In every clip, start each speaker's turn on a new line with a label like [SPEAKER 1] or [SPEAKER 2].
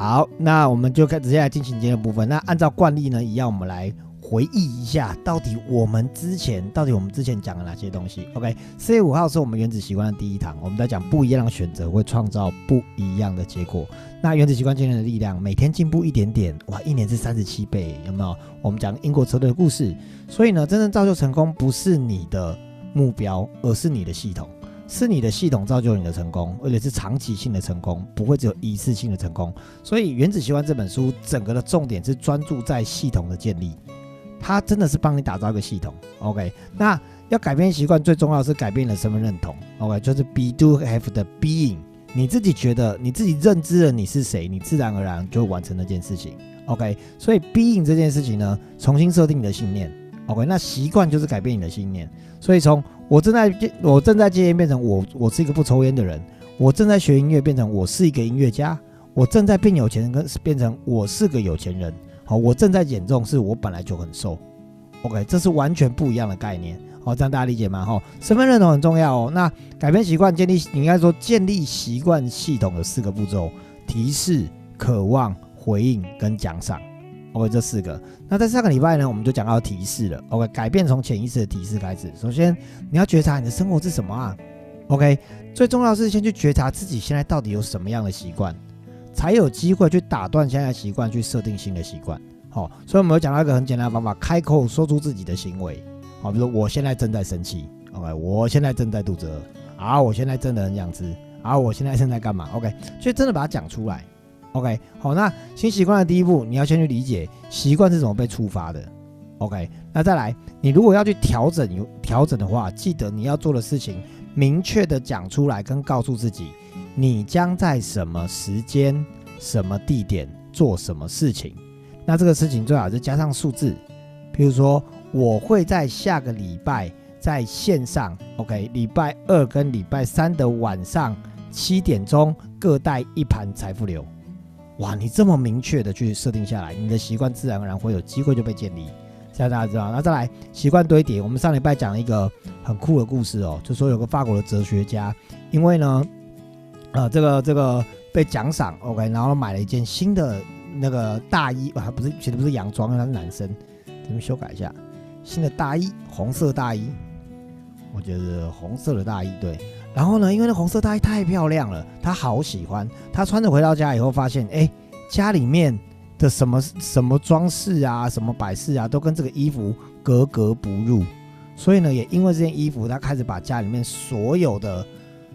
[SPEAKER 1] 好，那我们就开直接来进行今天的部分。那按照惯例呢，一样我们来回忆一下，到底我们之前到底我们之前讲了哪些东西？OK，四月五号是我们原子习惯的第一堂，我们在讲不一样的选择会创造不一样的结果。那原子习惯今天的力量，每天进步一点点，哇，一年是三十七倍，有没有？我们讲英国车队的故事，所以呢，真正造就成功不是你的目标，而是你的系统。是你的系统造就你的成功，而且是长期性的成功，不会只有一次性的成功。所以《原子习惯》这本书整个的重点是专注在系统的建立，它真的是帮你打造一个系统。OK，那要改变习惯，最重要是改变了身份认同。OK，就是 be do have 的 being，你自己觉得你自己认知了你是谁，你自然而然就完成那件事情。OK，所以 being 这件事情呢，重新设定你的信念。OK，那习惯就是改变你的信念，所以从我正在戒，我正在戒烟，变成我，我是一个不抽烟的人。我正在学音乐，变成我是一个音乐家。我正在变有钱，跟变成我是个有钱人。好，我正在减重，是我本来就很瘦。OK，这是完全不一样的概念。好，这样大家理解吗？哈，身份认同很重要哦。那改变习惯，建立，你应该说建立习惯系统的四个步骤：提示、渴望、回应跟奖赏。OK，这四个。那在上个礼拜呢，我们就讲到提示了。OK，改变从潜意识的提示开始。首先，你要觉察你的生活是什么啊？OK，最重要是先去觉察自己现在到底有什么样的习惯，才有机会去打断现在习惯，去设定新的习惯。好，所以我们有讲到一个很简单的方法，开口说出自己的行为。好，比如说我现在正在生气。OK，我现在正在肚子饿。啊，我现在真的很想吃。啊，我现在正在干嘛？OK，所以真的把它讲出来。OK，好，那新习惯的第一步，你要先去理解习惯是怎么被触发的。OK，那再来，你如果要去调整有调整的话，记得你要做的事情，明确的讲出来，跟告诉自己，你将在什么时间、什么地点做什么事情。那这个事情最好是加上数字，比如说我会在下个礼拜在线上，OK，礼拜二跟礼拜三的晚上七点钟各带一盘财富流。哇，你这么明确的去设定下来，你的习惯自然而然会有机会就被建立。现在大家知道，那再来习惯堆叠。我们上礼拜讲了一个很酷的故事哦，就说有个法国的哲学家，因为呢，呃，这个这个被奖赏，OK，然后买了一件新的那个大衣，啊，不是，其实不是洋装，他是男生，这边修改一下，新的大衣，红色大衣，我觉得红色的大衣对。然后呢，因为那红色大衣太漂亮了，他好喜欢。他穿着回到家以后，发现哎，家里面的什么什么装饰啊，什么摆饰啊，都跟这个衣服格格不入。所以呢，也因为这件衣服，他开始把家里面所有的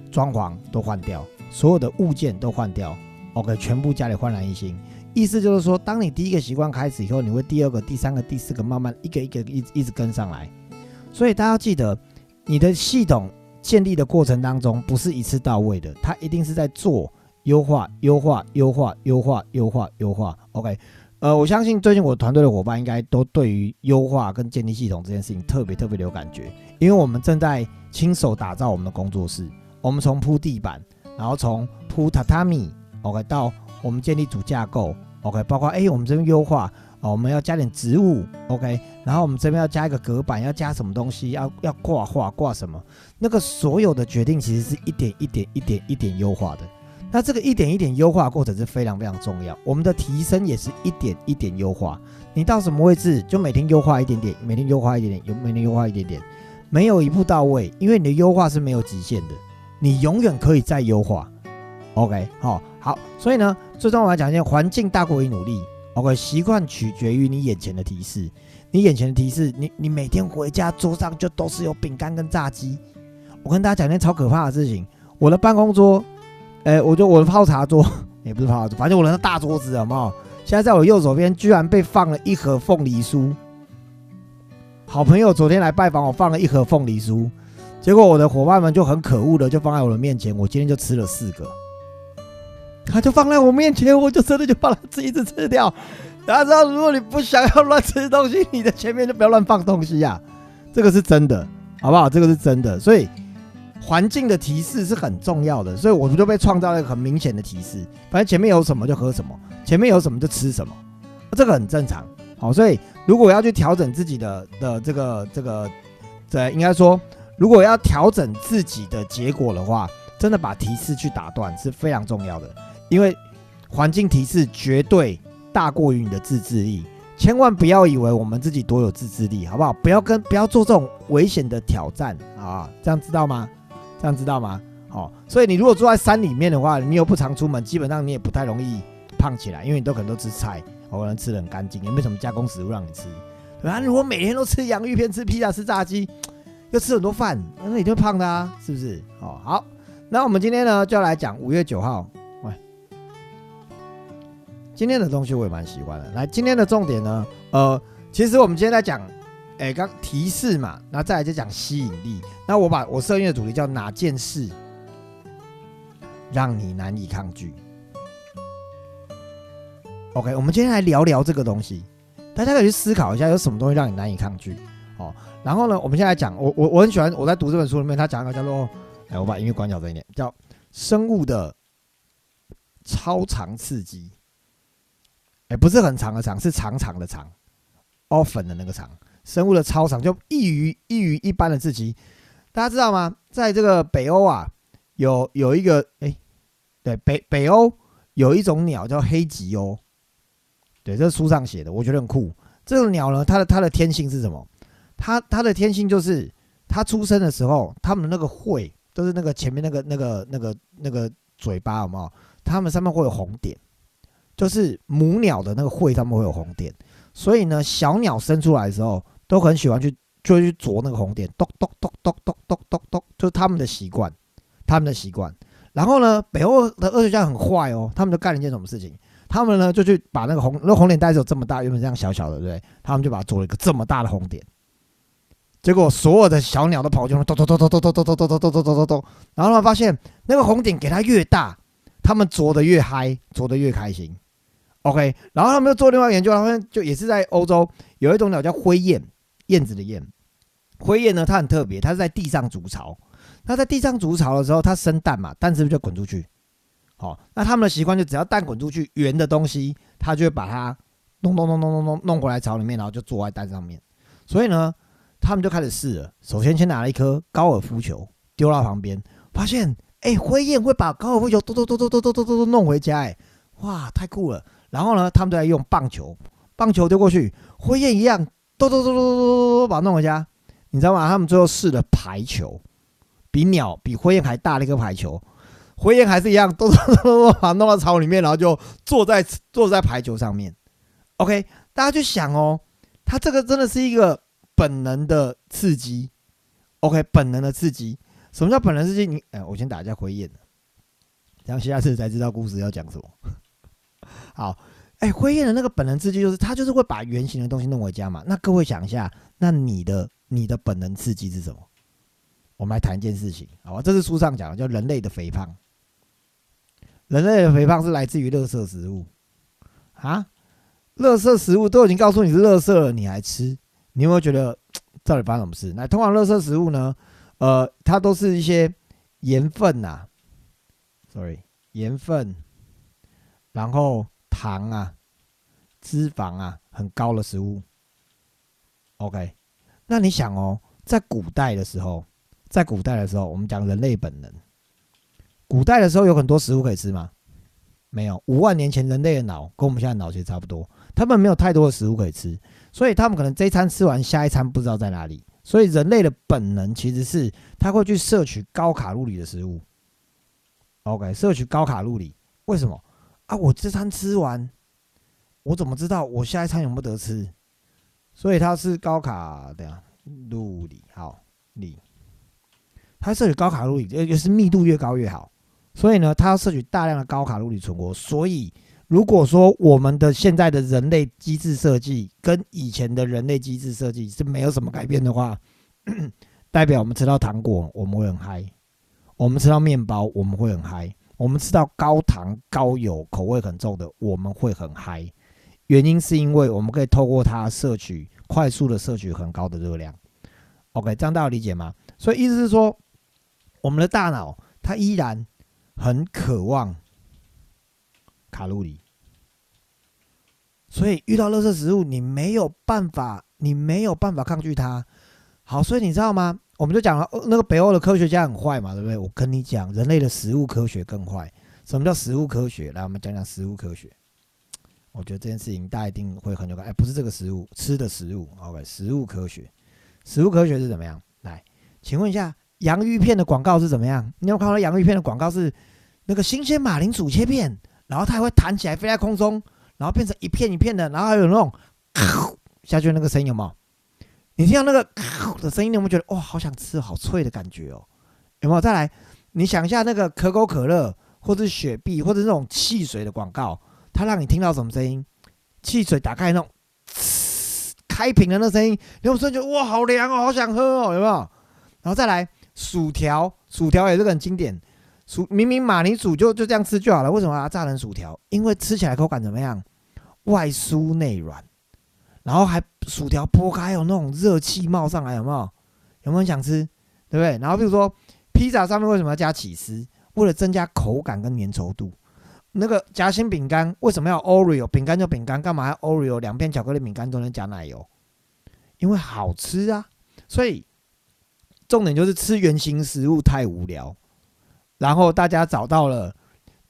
[SPEAKER 1] 装潢都换掉，所有的物件都换掉。OK，全部家里焕然一新。意思就是说，当你第一个习惯开始以后，你会第二个、第三个、第四个，慢慢一个一个一一直跟上来。所以大家要记得，你的系统。建立的过程当中不是一次到位的，它一定是在做优化、优化、优化、优化、优化、优化。OK，呃，我相信最近我团队的伙伴应该都对于优化跟建立系统这件事情特别特别的有感觉，因为我们正在亲手打造我们的工作室，我们从铺地板，然后从铺榻榻米，OK，到我们建立主架构，OK，包括哎，我们这边优化。我们要加点植物，OK，然后我们这边要加一个隔板，要加什么东西？要要挂画，挂什么？那个所有的决定其实是一点一点、一点一点优化的。那这个一点一点优化过程是非常非常重要。我们的提升也是一点一点优化。你到什么位置，就每天优化一点点，每天优化一点点，有每天优化一点点，没有一步到位，因为你的优化是没有极限的，你永远可以再优化。OK，好，好，所以呢，最终我要讲一件，环境大过于努力。OK，习惯取决于你眼前的提示。你眼前的提示，你你每天回家桌上就都是有饼干跟炸鸡。我跟大家讲件超可怕的事情，我的办公桌，哎，我就我的泡茶桌，也不是泡茶桌，反正我的大桌子，好不好？现在在我右手边居然被放了一盒凤梨酥。好朋友昨天来拜访我，放了一盒凤梨酥，结果我的伙伴们就很可恶的就放在我的面前，我今天就吃了四个。他就放在我面前，我就真的就把它吃一直吃掉。大家知道，如果你不想要乱吃东西，你的前面就不要乱放东西呀。这个是真的，好不好？这个是真的。所以环境的提示是很重要的。所以我们就被创造了一个很明显的提示，反正前面有什么就喝什么，前面有什么就吃什么，这个很正常。好，所以如果要去调整自己的的这个这个，对，应该说，如果要调整自己的结果的话，真的把提示去打断是非常重要的。因为环境提示绝对大过于你的自制力。千万不要以为我们自己多有自制力，好不好？不要跟不要做这种危险的挑战啊！这样知道吗？这样知道吗？好，所以你如果住在山里面的话，你又不常出门，基本上你也不太容易胖起来，因为你都可能都吃菜，可能吃的很干净，也没什么加工食物让你吃。对啊，如果每天都吃洋芋片、吃披萨、吃炸鸡，又吃很多饭，那你就胖的啊，是不是？哦，好，那我们今天呢就要来讲五月九号。喂今天的东西我也蛮喜欢的。来，今天的重点呢，呃，其实我们今天在讲，哎，刚提示嘛，那再来就讲吸引力。那我把我设定的主题叫哪件事让你难以抗拒？OK，我们今天来聊聊这个东西，大家可以去思考一下，有什么东西让你难以抗拒？哦，然后呢，我们现在讲，我我我很喜欢我在读这本书里面，他讲一个叫做，哎，我把音乐关小声一点，叫生物的超长刺激。哎，不是很长的长，是长长的长，often 的那个长，生物的超长就异于异于一般的刺激。大家知道吗？在这个北欧啊，有有一个哎，对北北欧有一种鸟叫黑吉鸥，对，这是书上写的，我觉得很酷。这种鸟呢，它的它的天性是什么？它它的天性就是它出生的时候，它们的那个喙都是那个前面那个那个那个那个嘴巴，有没有？它们上面会有红点。就是母鸟的那个喙上面会有红点，所以呢，小鸟生出来的时候都很喜欢去，就去啄那个红点，咚咚咚咚咚咚咚咚，就是他们的习惯，他们的习惯。然后呢，北欧的科学家很坏哦，他们就干了一件什么事情？他们呢就去把那个红，那红点袋子有这么大，原本这样小小的，对不对？他们就把它做了一个这么大的红点，结果所有的小鸟都跑进去，咚咚咚咚咚咚咚咚咚咚咚咚咚咚，然后他们发现那个红点给它越大，他们啄得越嗨，啄得越开心。OK，然后他们又做另外研究，他们就也是在欧洲有一种鸟叫灰雁，燕子的燕。灰雁呢，它很特别，它是在地上筑巢。那在地上筑巢的时候，它生蛋嘛，蛋是不是就滚出去？好，那他们的习惯就只要蛋滚出去，圆的东西，它就会把它弄弄弄弄弄弄弄过来巢里面，然后就坐在蛋上面。所以呢，他们就开始试了。首先先拿了一颗高尔夫球丢到旁边，发现哎，灰雁会把高尔夫球咚咚咚咚咚咚咚咚弄回家，哎，哇，太酷了！然后呢，他们就在用棒球，棒球丢过去，灰雁一样，咚咚咚咚咚咚咚把它弄回家。你知道吗？他们最后试了排球，比鸟比灰雁还大的一个排球，灰雁还是一样，咚咚咚咚把它弄到巢里面，然后就坐在坐在排球上面。OK，大家就想哦，它这个真的是一个本能的刺激。OK，本能的刺激，什么叫本能刺激？你哎，我先打一下灰雁，这样下次才知道故事要讲什么。好，哎，灰雁的那个本能刺激就是，它就是会把圆形的东西弄回家嘛。那各位想一下，那你的你的本能刺激是什么？我们来谈一件事情，好吧？这是书上讲的，叫人类的肥胖。人类的肥胖是来自于垃圾食物啊，垃圾食物都已经告诉你是垃圾了，你还吃？你有没有觉得 到底发生什么事？那通常垃圾食物呢，呃，它都是一些盐分呐，sorry，盐分，然后。糖啊，脂肪啊，很高的食物。OK，那你想哦，在古代的时候，在古代的时候，我们讲人类本能。古代的时候有很多食物可以吃吗？没有。五万年前人类的脑跟我们现在脑其实差不多，他们没有太多的食物可以吃，所以他们可能这一餐吃完，下一餐不知道在哪里。所以人类的本能其实是他会去摄取高卡路里的食物。OK，摄取高卡路里，为什么？啊！我这餐吃完，我怎么知道我下一餐有没有得吃？所以它是高卡的路里，好里，它摄取高卡路里，也就是密度越高越好。所以呢，它要摄取大量的高卡路里存活。所以，如果说我们的现在的人类机制设计跟以前的人类机制设计是没有什么改变的话，代表我们吃到糖果我们会很嗨，我们吃到面包我们会很嗨。我们吃到高糖、高油、口味很重的，我们会很嗨。原因是因为我们可以透过它摄取快速的摄取很高的热量。OK，这样大家理解吗？所以意思是说，我们的大脑它依然很渴望卡路里。所以遇到垃圾食物，你没有办法，你没有办法抗拒它。好，所以你知道吗？我们就讲了，那个北欧的科学家很坏嘛，对不对？我跟你讲，人类的食物科学更坏。什么叫食物科学？来，我们讲讲食物科学。我觉得这件事情大家一定会很有感。哎，不是这个食物，吃的食物。OK，食物科学，食物科学是怎么样？来，请问一下，洋芋片的广告是怎么样？你有看到洋芋片的广告是那个新鲜马铃薯切片，然后它还会弹起来飞在空中，然后变成一片一片的，然后还有那种下去那个声音有没有？你听到那个的声音，你有没有觉得哇，好想吃，好脆的感觉哦？有没有？再来，你想一下那个可口可乐，或者雪碧，或者那种汽水的广告。它让你听到什么声音？汽水打开那种开瓶的那声音，你有时候觉得哇，好凉哦，好想喝哦，有没有？然后再来薯条，薯条也是很经典。薯明明马铃薯就就这样吃就好了，为什么要炸成薯条？因为吃起来口感怎么样？外酥内软，然后还薯条剥开有那种热气冒上来，有没有？有没有想吃？对不对？然后比如说披萨上面为什么要加起司？为了增加口感跟粘稠度。那个夹心饼干为什么要 Oreo 饼干就饼干，干嘛要 Oreo 两片巧克力饼干都能加奶油？因为好吃啊！所以重点就是吃原形食物太无聊，然后大家找到了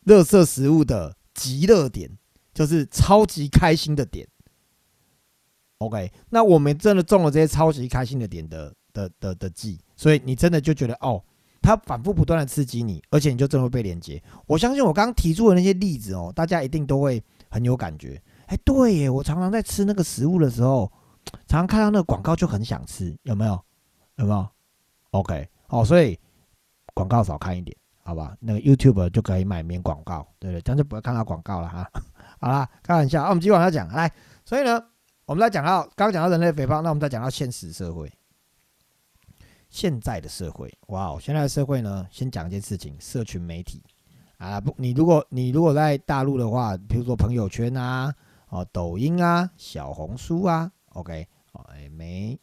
[SPEAKER 1] 乐色食物的极乐点，就是超级开心的点。OK，那我们真的中了这些超级开心的点的的的的计，所以你真的就觉得哦。它反复不断的刺激你，而且你就真的会被连接。我相信我刚刚提出的那些例子哦，大家一定都会很有感觉。哎，对耶，我常常在吃那个食物的时候，常常看到那个广告就很想吃，有没有？有没有？OK，哦，所以广告少看一点，好吧？那个 YouTube 就可以买免广告，对不对，这样就不会看到广告了哈。好啦，开玩笑。啊，我们继续往下讲，来，所以呢，我们再讲到刚刚讲到人类肥胖，那我们再讲到现实社会。现在的社会，哇哦！现在的社会呢，先讲一件事情：社群媒体啊，不，你如果你如果在大陆的话，比如说朋友圈啊，哦，抖音啊，小红书啊，OK，哦，哎，媒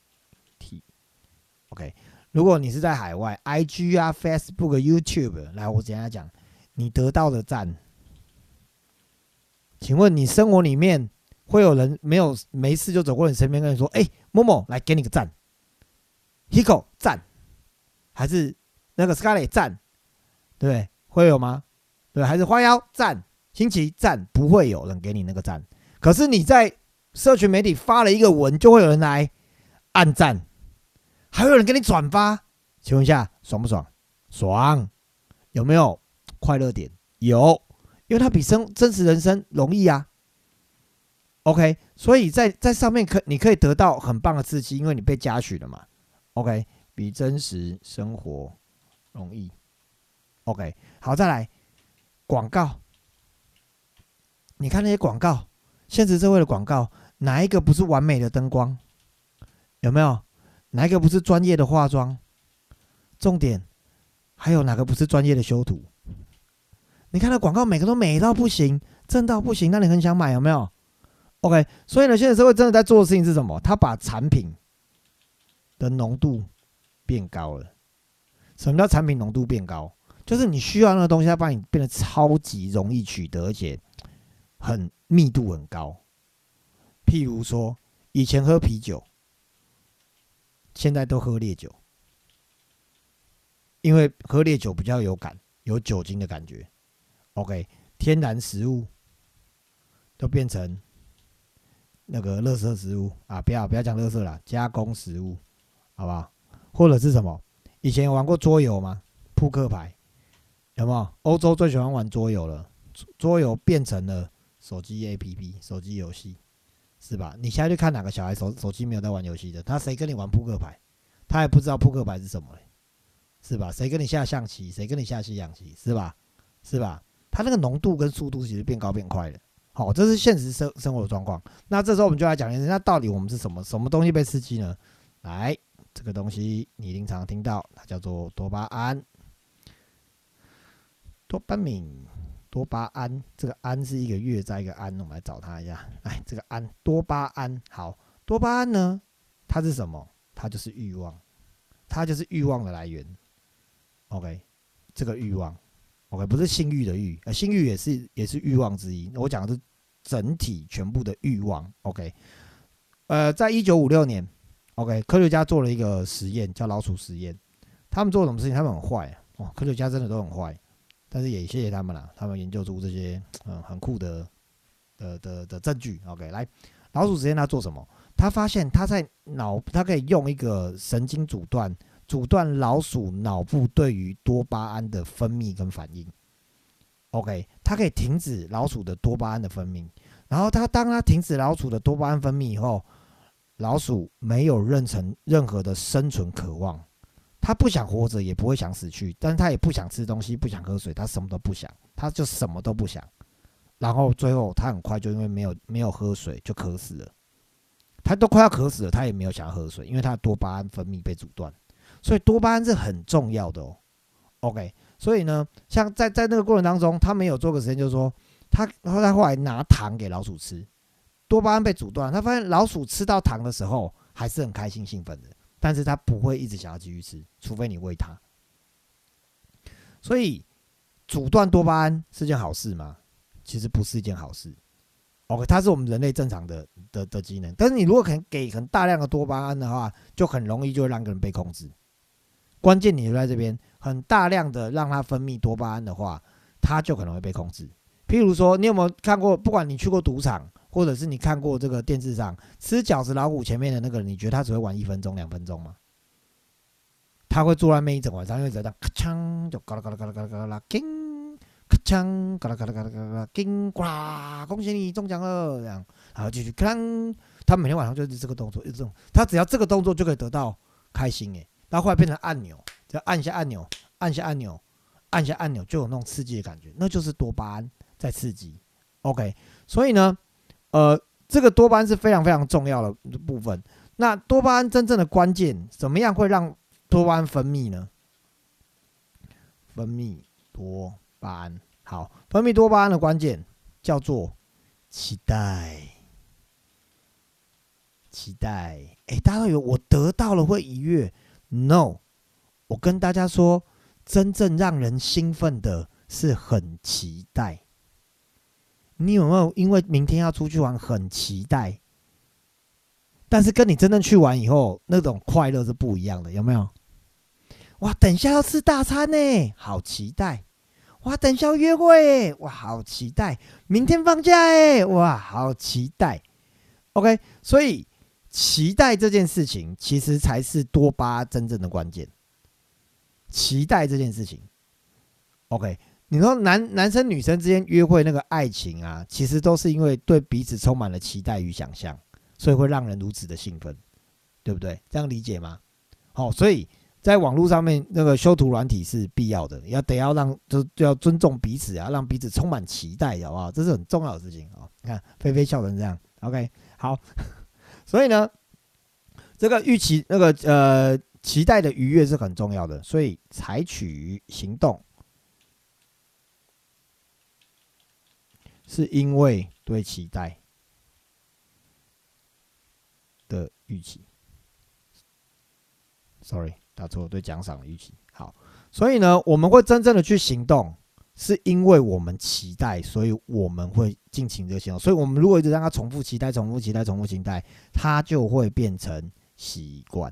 [SPEAKER 1] 体，OK。如果你是在海外，IG 啊，Facebook、YouTube，来，我简单讲，你得到的赞，请问你生活里面会有人没有没事就走过你身边跟你说，哎，某某来给你个赞。Hiko 赞，还是那个 Scarlet 赞，对？会有吗？对，还是花妖赞，新奇赞，不会有人给你那个赞。可是你在社群媒体发了一个文，就会有人来按赞，还有人给你转发。请问一下，爽不爽？爽，有没有快乐点？有，因为它比生真实人生容易啊。OK，所以在在上面可你可以得到很棒的刺激，因为你被加许了嘛。OK，比真实生活容易。OK，好，再来广告。你看那些广告，现实社会的广告，哪一个不是完美的灯光？有没有？哪一个不是专业的化妆？重点还有哪个不是专业的修图？你看那广告，每个都美到不行，正到不行，那你很想买，有没有？OK，所以呢，现在社会真的在做的事情是什么？他把产品。的浓度变高了。什么叫产品浓度变高？就是你需要那个东西，它帮你变得超级容易取得，而且很密度很高。譬如说，以前喝啤酒，现在都喝烈酒，因为喝烈酒比较有感，有酒精的感觉。OK，天然食物都变成那个垃圾食物啊！不要不要讲垃圾了，加工食物。好不好？或者是什么？以前玩过桌游吗？扑克牌有没有？欧洲最喜欢玩桌游了，桌游变成了手机 APP，手机游戏，是吧？你现在去看哪个小孩手手机没有在玩游戏的？他谁跟你玩扑克牌？他也不知道扑克牌是什么嘞，是吧？谁跟你下象棋？谁跟你下西洋棋？是吧？是吧？他那个浓度跟速度其实变高变快的。好，这是现实生生活的状况。那这时候我们就来讲一下，那到底我们是什么什么东西被刺激呢？来。这个东西你一定常听到，它叫做多巴胺、多巴胺、多巴胺。这个胺是一个月在一个胺，我们来找它一下。哎，这个胺多巴胺，好，多巴胺呢，它是什么？它就是欲望，它就是欲望的来源。OK，这个欲望，OK，不是性欲的欲，呃，性欲也是也是欲望之一。我讲的是整体全部的欲望。OK，呃，在一九五六年。OK，科学家做了一个实验，叫老鼠实验。他们做什么事情？他们很坏哦，科学家真的都很坏。但是也谢谢他们啦，他们研究出这些嗯很酷的的的的证据。OK，来，老鼠实验它做什么？他发现他在脑，他可以用一个神经阻断，阻断老鼠脑部对于多巴胺的分泌跟反应。OK，它可以停止老鼠的多巴胺的分泌。然后它当它停止老鼠的多巴胺分泌以后，老鼠没有任成任何的生存渴望，他不想活着，也不会想死去，但是他也不想吃东西，不想喝水，他什么都不想，他就什么都不想。然后最后他很快就因为没有没有喝水就渴死了。他都快要渴死了，他也没有想要喝水，因为他的多巴胺分泌被阻断。所以多巴胺是很重要的哦。OK，所以呢，像在在那个过程当中，他没有做个实验，就是说。他后来后来拿糖给老鼠吃，多巴胺被阻断，他发现老鼠吃到糖的时候还是很开心兴奋的，但是他不会一直想要继续吃，除非你喂它。所以阻断多巴胺是件好事吗？其实不是一件好事。OK，它是我们人类正常的的的机能，但是你如果肯给很大量的多巴胺的话，就很容易就会让个人被控制。关键你留在这边，很大量的让它分泌多巴胺的话，它就可能会被控制。譬如说，你有没有看过？不管你去过赌场，或者是你看过这个电视上吃饺子老虎前面的那个人，你觉得他只会玩一分钟、两分钟吗？他会坐在那一整晚上，因为这样咔锵就嘎啦嘎啦嘎啦嘎啦嘎啦，叮咔锵嘎啦嘎啦嘎啦嘎啦，叮呱，恭喜你中奖了！这样，然后继续咔，他每天晚上就是这个动作，一直这种，他只要这个动作就可以得到开心诶。然后后来变成按钮，只要按下按钮，按一下按钮，按一下按钮，就有那种刺激的感觉，那就是多巴胺。在刺激，OK，所以呢，呃，这个多巴胺是非常非常重要的部分。那多巴胺真正的关键，怎么样会让多巴胺分泌呢？分泌多巴胺，好，分泌多巴胺的关键叫做期待，期待。哎，大家以为我得到了会愉悦？No，我跟大家说，真正让人兴奋的是很期待。你有没有因为明天要出去玩很期待？但是跟你真正去玩以后那种快乐是不一样的，有没有？哇，等一下要吃大餐呢，好期待！哇，等一下要约会，哇，好期待！明天放假哎，哇，好期待！OK，所以期待这件事情其实才是多巴真正的关键。期待这件事情，OK。你说男男生女生之间约会那个爱情啊，其实都是因为对彼此充满了期待与想象，所以会让人如此的兴奋，对不对？这样理解吗？好，所以在网络上面那个修图软体是必要的，要得要让就就要尊重彼此啊，让彼此充满期待，好不好？这是很重要的事情啊！你看菲菲笑成这样，OK，好，所以呢，这个预期那个呃期待的愉悦是很重要的，所以采取行动。是因为对期待的预期，sorry，打错，对奖赏的预期。好，所以呢，我们会真正的去行动，是因为我们期待，所以我们会尽情的行动。所以，我们如果一直让他重复期待、重复期待、重复期待，他就会变成习惯。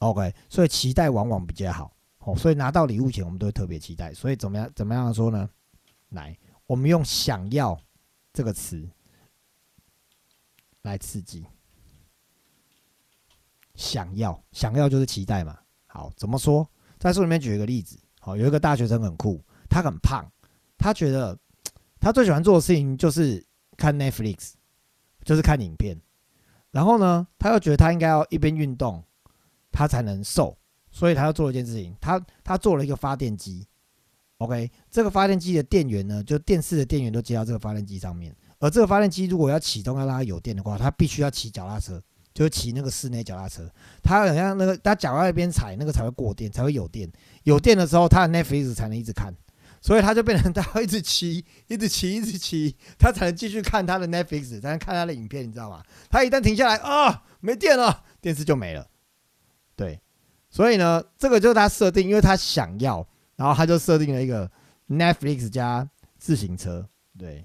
[SPEAKER 1] OK，所以期待往往比较好。哦，所以拿到礼物前，我们都会特别期待。所以怎么样？怎么样说呢？来。我们用“想要”这个词来刺激。想要，想要就是期待嘛。好，怎么说？在书里面举一个例子。好，有一个大学生很酷，他很胖，他觉得他最喜欢做的事情就是看 Netflix，就是看影片。然后呢，他又觉得他应该要一边运动，他才能瘦，所以他要做一件事情，他他做了一个发电机。OK，这个发电机的电源呢，就电视的电源都接到这个发电机上面。而这个发电机如果要启动，要让它有电的话，它必须要骑脚踏车，就是骑那个室内脚踏车。它好像那个，它脚在一边踩，那个才会过电，才会有电。有电的时候，它的 Netflix 才能一直看。所以它就变成 它要一直骑，一直骑，一直骑，它才能继续看它的 Netflix，才能看它的影片，你知道吗？它一旦停下来啊，没电了，电视就没了。对，所以呢，这个就是它设定，因为它想要。然后他就设定了一个 Netflix 加自行车，对，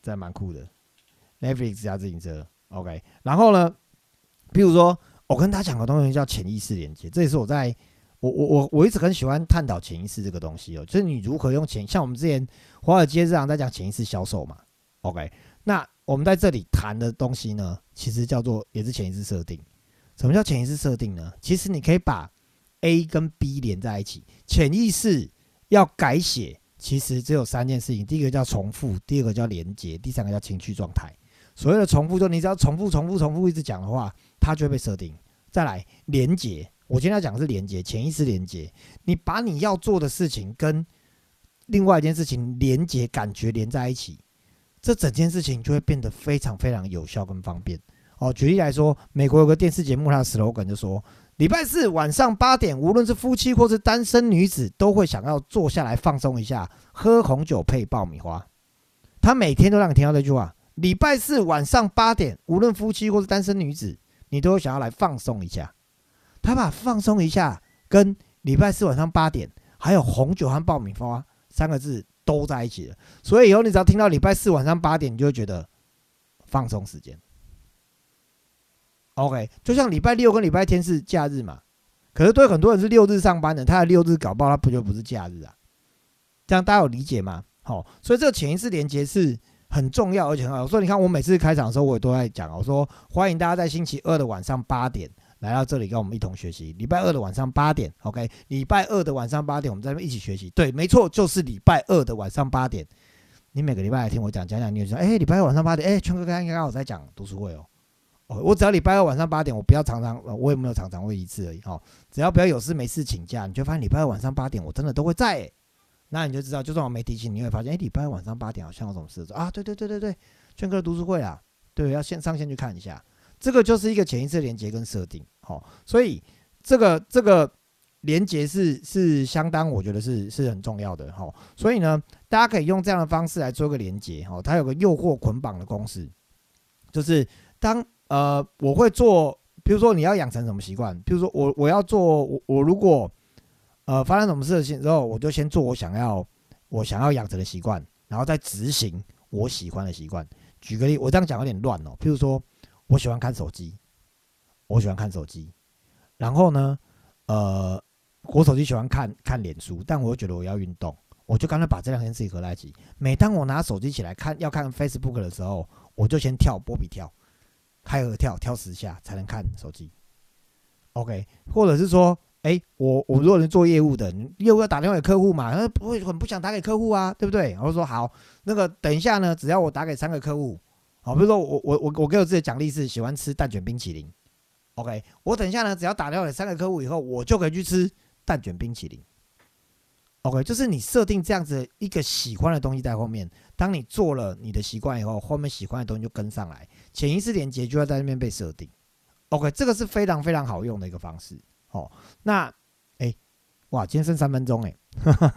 [SPEAKER 1] 这蛮酷的。Netflix 加自行车，OK。然后呢，比如说我跟他讲个东西叫潜意识连接，这也是我在我我我我一直很喜欢探讨潜意识这个东西哦，就是你如何用潜，像我们之前华尔街日常在讲潜意识销售嘛，OK，那我们在这里谈的东西呢，其实叫做也是潜意识设定。什么叫潜意识设定呢？其实你可以把 A 跟 B 连在一起，潜意识要改写，其实只有三件事情：第一个叫重复，第二个叫连接，第三个叫情绪状态。所谓的重复，就你只要重复、重复、重复一直讲的话，它就会被设定。再来连接，我今天要讲的是连接，潜意识连接。你把你要做的事情跟另外一件事情连接，感觉连在一起，这整件事情就会变得非常非常有效跟方便。哦，举例来说，美国有个电视节目，它的 slogan 就说：礼拜四晚上八点，无论是夫妻或是单身女子，都会想要坐下来放松一下，喝红酒配爆米花。他每天都让你听到这句话。礼拜四晚上八点，无论夫妻或是单身女子，你都会想要来放松一下。他把放松一下跟礼拜四晚上八点，还有红酒和爆米花三个字都在一起了。所以以后你只要听到礼拜四晚上八点，你就会觉得放松时间。OK，就像礼拜六跟礼拜天是假日嘛，可是对很多人是六日上班的，他的六日搞不好他不就不是假日啊？这样大家有理解吗？好，所以这个潜意识连接是。很重要，而且很好。我说，你看，我每次开场的时候，我也都在讲。我说，欢迎大家在星期二的晚上八点来到这里，跟我们一同学习。礼拜二的晚上八点，OK？礼拜二的晚上八点，我们在那边一起学习。对，没错，就是礼拜二的晚上八点。你每个礼拜来听我讲讲讲，你就说，哎，礼拜二晚上八点，哎，圈哥刚刚刚好在讲读书会哦。我只要礼拜二晚上八点，我不要常常，我也没有常常会一次而已。哦，只要不要有事没事请假，你就发现礼拜二晚上八点，我真的都会在。那你就知道，就算我没提醒，你会发现，哎，礼拜二晚上八点好像有什么事啊？对对对对对，圈哥的读书会啊，对，要先上线去看一下。这个就是一个潜意识连接跟设定，好，所以这个这个连接是是相当，我觉得是是很重要的，哦。所以呢，大家可以用这样的方式来做一个连接，哦。它有个诱惑捆绑的公式，就是当呃我会做，比如说你要养成什么习惯，比如说我我要做，我我如果。呃，发生什么事情之后，我就先做我想要我想要养成的习惯，然后再执行我喜欢的习惯。举个例，我这样讲有点乱哦。譬如说，我喜欢看手机，我喜欢看手机，然后呢，呃，我手机喜欢看看脸书，但我又觉得我要运动，我就干脆把这两件事情合在一起。每当我拿手机起来看要看 Facebook 的时候，我就先跳波比跳，开合跳跳十下才能看手机。OK，或者是说。哎，我我如果是做业务的，业务要打电话给客户嘛，他不会很不想打给客户啊，对不对？我说好，那个等一下呢，只要我打给三个客户，好，比如说我我我我给我自己的奖励是喜欢吃蛋卷冰淇淋，OK，我等一下呢，只要打电话给三个客户以后，我就可以去吃蛋卷冰淇淋，OK，就是你设定这样子一个喜欢的东西在后面，当你做了你的习惯以后，后面喜欢的东西就跟上来，潜意识连接就要在那边被设定，OK，这个是非常非常好用的一个方式。哦，那，哎，哇，今天剩三分钟哎，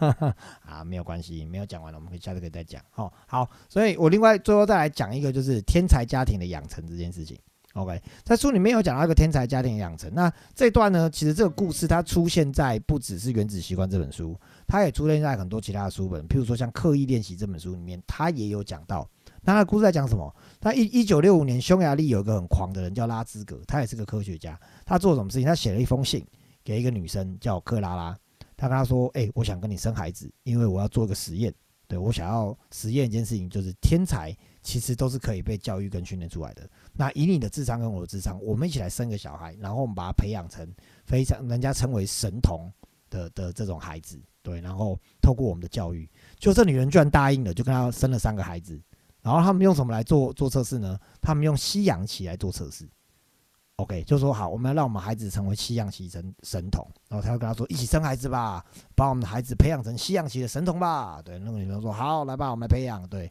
[SPEAKER 1] 啊，没有关系，没有讲完了，我们可以下次可以再讲。哦，好，所以我另外最后再来讲一个，就是天才家庭的养成这件事情。OK，在书里面有讲到一个天才家庭的养成，那这段呢，其实这个故事它出现在不只是《原子习惯》这本书，它也出现在很多其他的书本，譬如说像《刻意练习》这本书里面，它也有讲到。那他故事在讲什么？他一一九六五年，匈牙利有一个很狂的人叫拉兹格，他也是个科学家。他做什么事情？他写了一封信给一个女生叫克拉拉，他跟她说：“哎，我想跟你生孩子，因为我要做一个实验。对我想要实验一件事情，就是天才其实都是可以被教育跟训练出来的。那以你的智商跟我的智商，我们一起来生个小孩，然后我们把他培养成非常人家称为神童的的这种孩子。对，然后透过我们的教育，就这女人居然答应了，就跟他生了三个孩子。”然后他们用什么来做做测试呢？他们用西洋棋来做测试。OK，就说好，我们要让我们孩子成为西洋棋神神童。然后他就跟他说：“一起生孩子吧，把我们的孩子培养成西洋棋的神童吧。”对，那个女生说：“好，来吧，我们来培养。”对，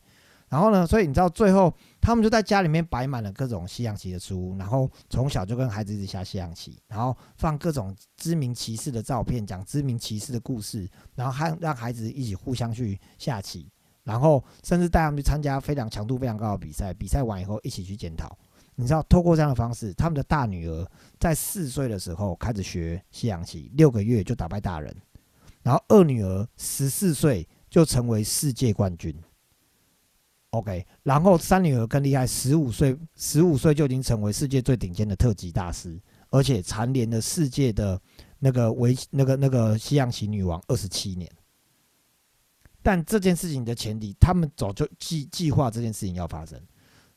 [SPEAKER 1] 然后呢，所以你知道最后他们就在家里面摆满了各种西洋棋的书，然后从小就跟孩子一直下西洋棋，然后放各种知名骑士的照片，讲知名骑士的故事，然后还让孩子一起互相去下棋。然后甚至带他们去参加非常强度非常高的比赛，比赛完以后一起去检讨。你知道，透过这样的方式，他们的大女儿在四岁的时候开始学西洋棋，六个月就打败大人。然后二女儿十四岁就成为世界冠军。OK，然后三女儿更厉害，十五岁十五岁就已经成为世界最顶尖的特级大师，而且蝉联了世界的那个维那个那个西洋棋女王二十七年。但这件事情的前提，他们早就计计划这件事情要发生，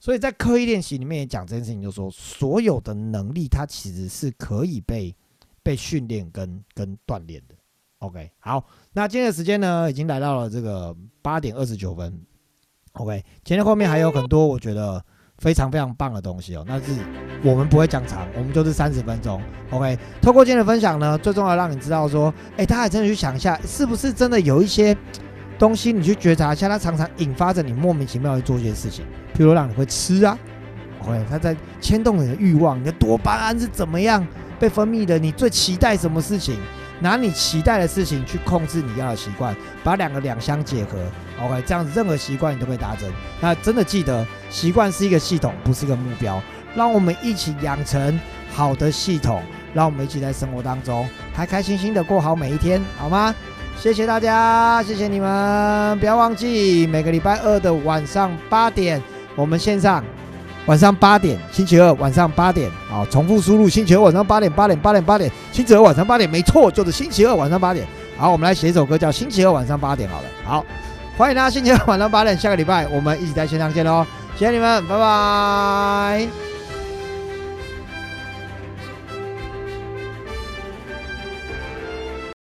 [SPEAKER 1] 所以在刻意练习里面也讲这件事情，就说所有的能力它其实是可以被被训练跟跟锻炼的。OK，好，那今天的时间呢，已经来到了这个八点二十九分。OK，前面后面还有很多我觉得非常非常棒的东西哦，那是我们不会讲长，我们就是三十分钟。OK，透过今天的分享呢，最重要让你知道说，哎，大家真的去想一下，是不是真的有一些。东西你去觉察一下，它常常引发着你莫名其妙去做一些事情，譬如让你会吃啊，OK，它在牵动你的欲望，你的多巴胺是怎么样被分泌的？你最期待什么事情？拿你期待的事情去控制你要的习惯，把两个两相结合，OK，这样子任何习惯你都可以达成。那真的记得，习惯是一个系统，不是一个目标。让我们一起养成好的系统，让我们一起在生活当中开开心心的过好每一天，好吗？谢谢大家，谢谢你们！不要忘记每个礼拜二的晚上八点，我们线上晚上八点，星期二晚上八点，好，重复输入星期二晚上八点，八点，八点，八点，星期二晚上八点，没错，就是星期二晚上八点。好，我们来写一首歌，叫《星期二晚上八点》。好了，好，欢迎大家星期二晚上八点，下个礼拜我们一起在线上见喽！谢谢你们，拜拜。